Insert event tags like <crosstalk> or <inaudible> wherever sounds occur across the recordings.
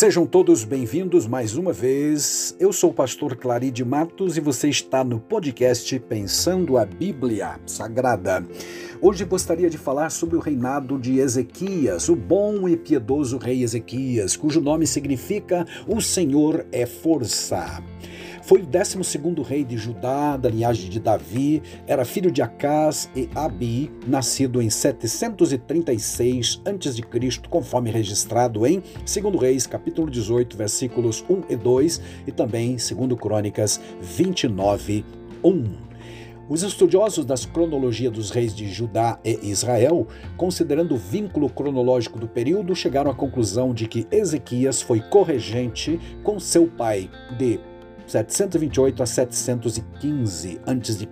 Sejam todos bem-vindos mais uma vez. Eu sou o pastor Claride Matos e você está no podcast Pensando a Bíblia Sagrada. Hoje gostaria de falar sobre o reinado de Ezequias, o bom e piedoso rei Ezequias, cujo nome significa O Senhor é Força. Foi o 12 rei de Judá, da linhagem de Davi, era filho de Acás e Abi, nascido em 736 a.C., conforme registrado em 2 Reis, capítulo 18, versículos 1 e 2, e também 2 Crônicas 29, 1. Os estudiosos das cronologias dos reis de Judá e Israel, considerando o vínculo cronológico do período, chegaram à conclusão de que Ezequias foi corregente com seu pai de 728 a 715 a.C.,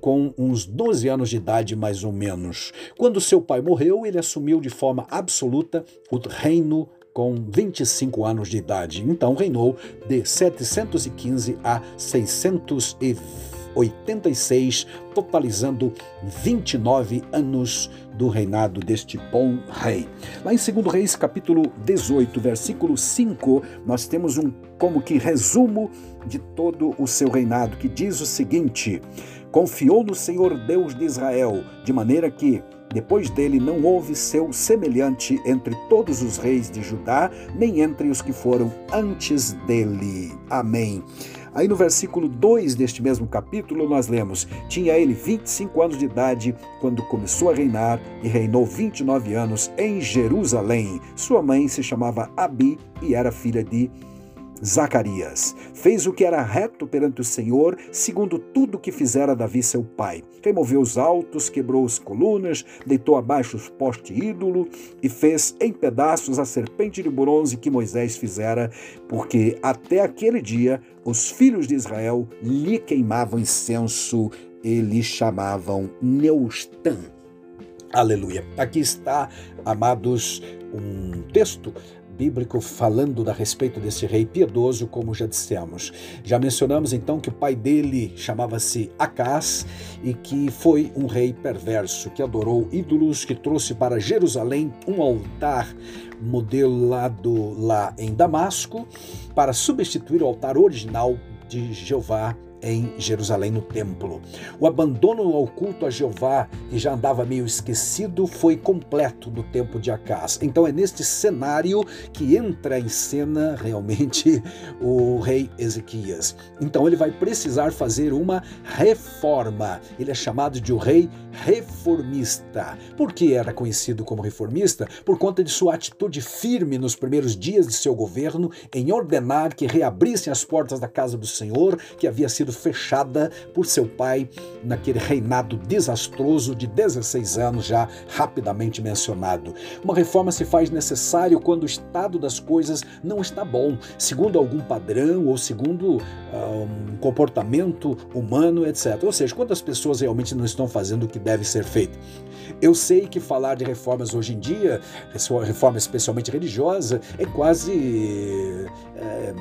com uns 12 anos de idade mais ou menos. Quando seu pai morreu, ele assumiu de forma absoluta o reino com 25 anos de idade. Então reinou de 715 a 620 86, totalizando 29 anos do reinado deste bom rei. Lá em 2 Reis, capítulo 18, versículo 5, nós temos um como que resumo de todo o seu reinado, que diz o seguinte: Confiou no Senhor Deus de Israel, de maneira que depois dele não houve seu semelhante entre todos os reis de Judá, nem entre os que foram antes dele. Amém. Aí no versículo 2 deste mesmo capítulo nós lemos: Tinha ele 25 anos de idade quando começou a reinar e reinou 29 anos em Jerusalém. Sua mãe se chamava Abi e era filha de Zacarias. Fez o que era reto perante o Senhor, segundo tudo que fizera Davi seu pai. Removeu os altos, quebrou as colunas, deitou abaixo os postes ídolo e fez em pedaços a serpente de bronze que Moisés fizera, porque até aquele dia os filhos de Israel lhe queimavam incenso e lhe chamavam Neustã. Aleluia. Aqui está, amados, um texto bíblico falando a respeito desse rei piedoso, como já dissemos. Já mencionamos então que o pai dele chamava-se Acás e que foi um rei perverso que adorou ídolos, que trouxe para Jerusalém um altar modelado lá em Damasco para substituir o altar original de Jeová em Jerusalém, no templo. O abandono ao culto a Jeová, que já andava meio esquecido, foi completo no tempo de Acás. Então é neste cenário que entra em cena realmente <laughs> o rei Ezequias. Então ele vai precisar fazer uma reforma. Ele é chamado de o rei reformista. Por que era conhecido como reformista? Por conta de sua atitude firme nos primeiros dias de seu governo em ordenar que reabrissem as portas da casa do Senhor, que havia sido sido fechada por seu pai naquele reinado desastroso de 16 anos, já rapidamente mencionado. Uma reforma se faz necessário quando o estado das coisas não está bom, segundo algum padrão ou segundo ah, um comportamento humano, etc. Ou seja, quando as pessoas realmente não estão fazendo o que deve ser feito. Eu sei que falar de reformas hoje em dia, reforma especialmente religiosa, é quase. É,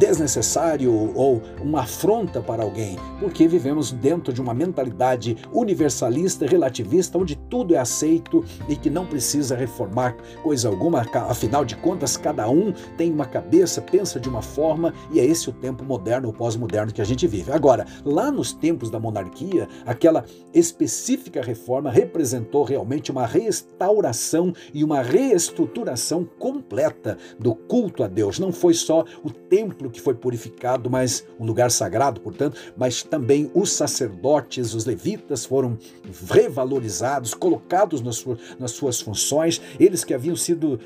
desnecessário ou uma afronta para alguém, porque vivemos dentro de uma mentalidade universalista, relativista, onde tudo é aceito e que não precisa reformar coisa alguma, afinal de contas, cada um tem uma cabeça, pensa de uma forma e é esse o tempo moderno ou pós-moderno que a gente vive. Agora, lá nos tempos da monarquia, aquela específica reforma representou realmente uma restauração e uma reestruturação completa do culto a Deus. Não foi só o templo que foi purificado, mas um lugar sagrado, portanto, mas também os sacerdotes, os levitas foram revalorizados, colocados nas suas, nas suas funções, eles que haviam sido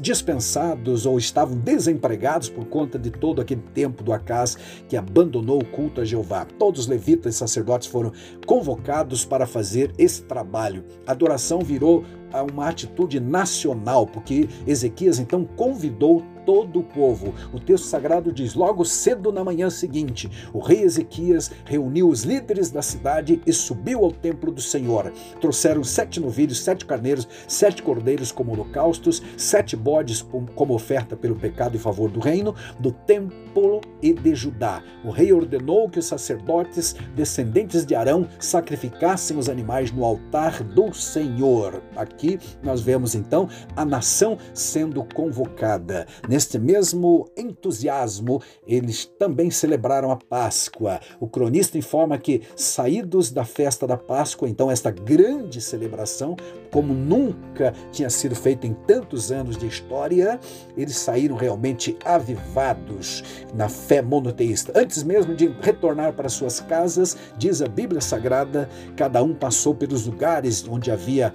dispensados ou estavam desempregados por conta de todo aquele tempo do Acás que abandonou o culto a Jeová. Todos os levitas e sacerdotes foram convocados para fazer esse trabalho. A adoração virou uma atitude nacional, porque Ezequias então convidou todo o povo. O texto sagrado diz: logo cedo na manhã seguinte, o rei Ezequias reuniu os líderes da cidade e subiu ao templo do Senhor. Trouxeram sete novilhos, sete carneiros, sete cordeiros como holocaustos, sete bodes como oferta pelo pecado em favor do reino, do templo e de Judá. O rei ordenou que os sacerdotes, descendentes de Arão, sacrificassem os animais no altar do Senhor. Aqui nós vemos então a nação sendo convocada. Neste mesmo entusiasmo, eles também celebraram a Páscoa. O cronista informa que, saídos da festa da Páscoa, então esta grande celebração, como nunca tinha sido feito em tantos anos de história, eles saíram realmente avivados na fé monoteísta. Antes mesmo de retornar para suas casas, diz a Bíblia Sagrada, cada um passou pelos lugares onde havia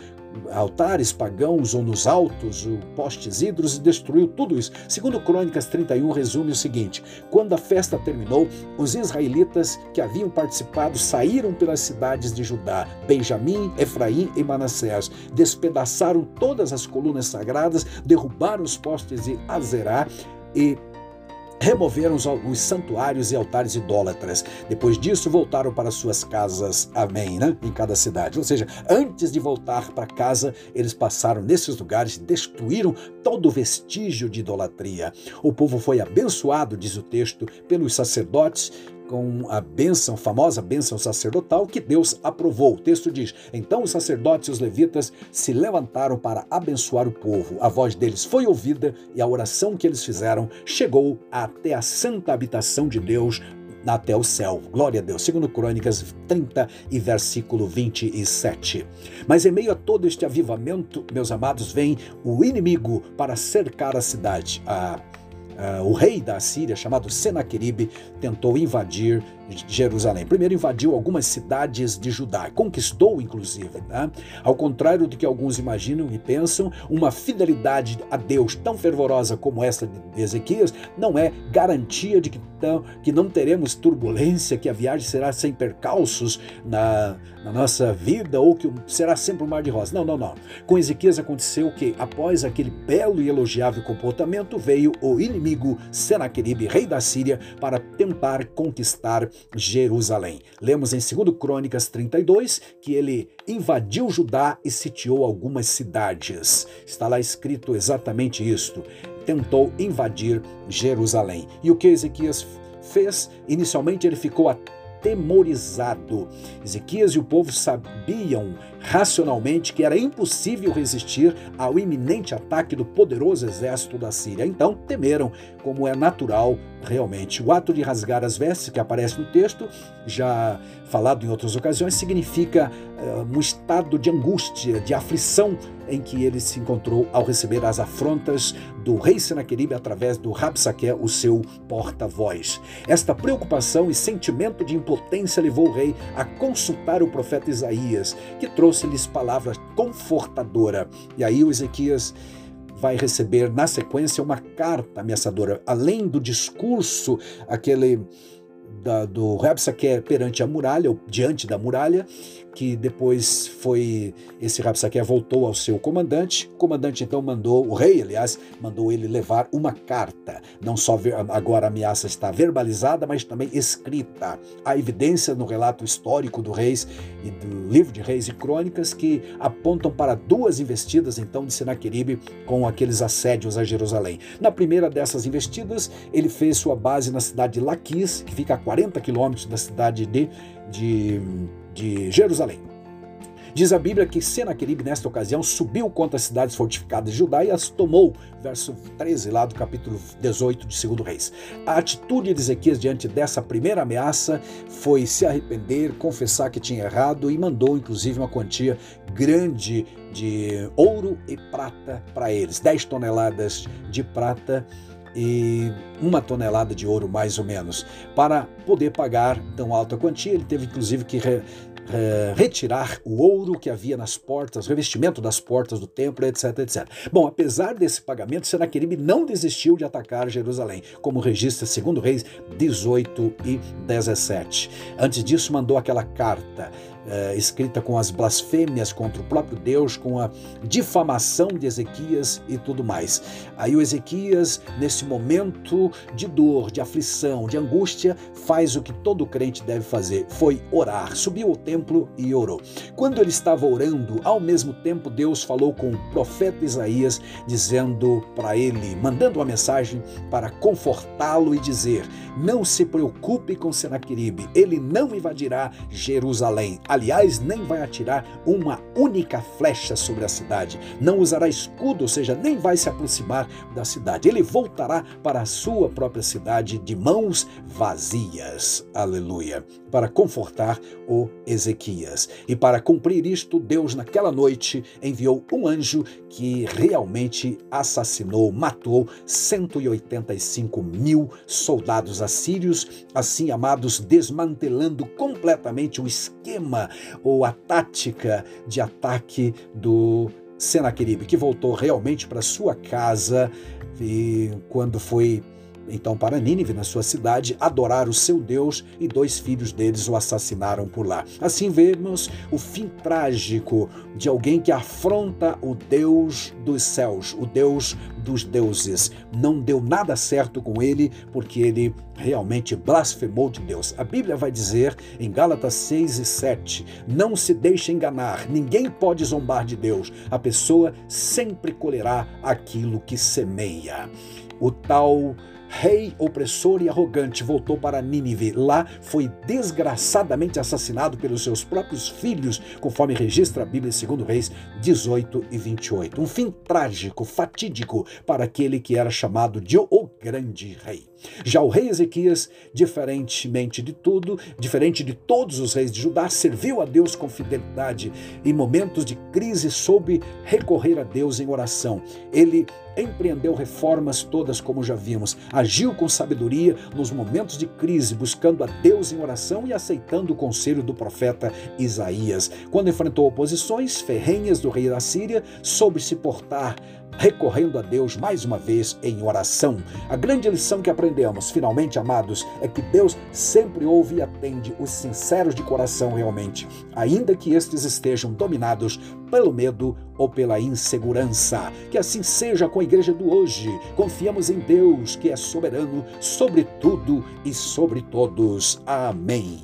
altares pagãos ou nos altos, postes hidros e destruiu tudo isso. Segundo Crônicas 31 resume o seguinte: quando a festa terminou, os israelitas que haviam participado saíram pelas cidades de Judá, Benjamim, Efraim e Manassés, despedaçaram todas as colunas sagradas, derrubaram os postes de Azerá e removeram os santuários e altares idólatras. Depois disso, voltaram para suas casas. Amém, né? Em cada cidade. Ou seja, antes de voltar para casa, eles passaram nesses lugares, destruíram todo vestígio de idolatria. O povo foi abençoado, diz o texto, pelos sacerdotes com a bênção, famosa bênção sacerdotal que Deus aprovou. O texto diz: Então os sacerdotes e os levitas se levantaram para abençoar o povo. A voz deles foi ouvida e a oração que eles fizeram chegou até a santa habitação de Deus até o céu. Glória a Deus. Segundo Crônicas 30 e versículo 27. Mas em meio a todo este avivamento, meus amados, vem o inimigo para cercar a cidade. A Uh, o rei da Síria, chamado Senaqueribe, tentou invadir Jerusalém. Primeiro invadiu algumas cidades de Judá, conquistou inclusive. Né? Ao contrário do que alguns imaginam e pensam, uma fidelidade a Deus tão fervorosa como essa de Ezequias não é garantia de que, tão, que não teremos turbulência, que a viagem será sem percalços na, na nossa vida ou que será sempre um mar de rosa. Não, não, não. Com Ezequias aconteceu que, após aquele belo e elogiável comportamento, veio o inimigo Senaqueribe, rei da Síria, para tentar conquistar Jerusalém. Lemos em 2 Crônicas 32 que ele invadiu Judá e sitiou algumas cidades. Está lá escrito exatamente isto. Tentou invadir Jerusalém. E o que Ezequias fez? Inicialmente ele ficou atemorizado. Ezequias e o povo sabiam racionalmente que era impossível resistir ao iminente ataque do poderoso exército da Síria. Então temeram, como é natural realmente. O ato de rasgar as vestes, que aparece no texto, já falado em outras ocasiões, significa uh, um estado de angústia, de aflição em que ele se encontrou ao receber as afrontas do rei Senaqueribe através do Rabsaque, o seu porta-voz. Esta preocupação e sentimento de impotência levou o rei a consultar o profeta Isaías, que trouxe-lhes palavras confortadora. E aí o Ezequias vai receber na sequência uma carta ameaçadora, além do discurso, aquele da, do Rabsaque perante a muralha, ou diante da muralha, que depois foi esse Rabsaque voltou ao seu comandante. O comandante então mandou, o rei, aliás, mandou ele levar uma carta. Não só agora a ameaça está verbalizada, mas também escrita. Há evidência no relato histórico do Reis e do livro de Reis e Crônicas que apontam para duas investidas então de Senaqueribe com aqueles assédios a Jerusalém. Na primeira dessas investidas, ele fez sua base na cidade de Laquis, que fica a 40 quilômetros da cidade de, de de Jerusalém. Diz a Bíblia que Senaqueribe, nesta ocasião, subiu contra as cidades fortificadas de Judá e as tomou. Verso 13, lá do capítulo 18 de 2 Reis. A atitude de Ezequias diante dessa primeira ameaça foi se arrepender, confessar que tinha errado e mandou, inclusive, uma quantia grande de ouro e prata para eles. 10 toneladas de prata e uma tonelada de ouro, mais ou menos. Para poder pagar tão alta quantia, ele teve inclusive que re, eh, retirar o ouro que havia nas portas, revestimento das portas do templo, etc, etc. Bom, apesar desse pagamento, Senaqueribe não desistiu de atacar Jerusalém, como registra segundo Reis 18 e 17. Antes disso, mandou aquela carta é, escrita com as blasfêmias contra o próprio Deus, com a difamação de Ezequias e tudo mais. Aí o Ezequias, nesse momento de dor, de aflição, de angústia, faz o que todo crente deve fazer: foi orar. Subiu ao templo e orou. Quando ele estava orando, ao mesmo tempo Deus falou com o profeta Isaías, dizendo para ele, mandando uma mensagem para confortá-lo e dizer: Não se preocupe com Senaqueribe, ele não invadirá Jerusalém. Aliás, nem vai atirar uma única flecha sobre a cidade. Não usará escudo, ou seja, nem vai se aproximar da cidade. Ele voltará para a sua própria cidade de mãos vazias. Aleluia. Para confortar o Ezequias. E para cumprir isto, Deus, naquela noite, enviou um anjo que realmente assassinou, matou 185 mil soldados assírios, assim amados, desmantelando completamente o esquema ou a tática de ataque do Senaqueribe, que voltou realmente para sua casa e quando foi então para Nínive, na sua cidade, adorar o seu Deus e dois filhos deles o assassinaram por lá. Assim vemos o fim trágico de alguém que afronta o Deus dos céus, o Deus dos deuses. Não deu nada certo com ele porque ele realmente blasfemou de Deus. A Bíblia vai dizer em Gálatas 6 e 7: Não se deixe enganar, ninguém pode zombar de Deus. A pessoa sempre colherá aquilo que semeia. O tal rei opressor e arrogante, voltou para Nínive. Lá foi desgraçadamente assassinado pelos seus próprios filhos, conforme registra a Bíblia segundo Reis 18 e 28. Um fim trágico, fatídico para aquele que era chamado de o grande rei. Já o rei Ezequias, diferentemente de tudo, diferente de todos os reis de Judá, serviu a Deus com fidelidade. Em momentos de crise, soube recorrer a Deus em oração. Ele empreendeu reformas todas, como já vimos, agiu com sabedoria nos momentos de crise, buscando a Deus em oração e aceitando o conselho do profeta Isaías. Quando enfrentou oposições ferrenhas do rei da Síria, soube se portar recorrendo a Deus mais uma vez em oração. A grande lição que aprendemos, finalmente, amados, é que Deus sempre ouve e atende os sinceros de coração realmente, ainda que estes estejam dominados pelo medo ou pela insegurança. Que assim seja com a igreja do hoje. Confiamos em Deus, que é soberano sobre tudo e sobre todos. Amém.